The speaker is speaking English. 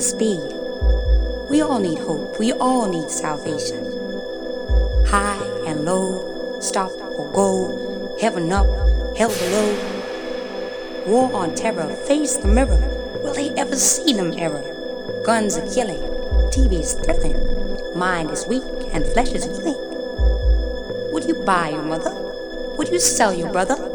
speed. We all need hope. We all need salvation. High and low, stop or go, heaven up, hell below. War on terror, face the mirror. Will they ever see them error? Guns are killing, TV is thrilling, mind is weak and flesh is willing. Would you buy your mother? Would you sell your brother?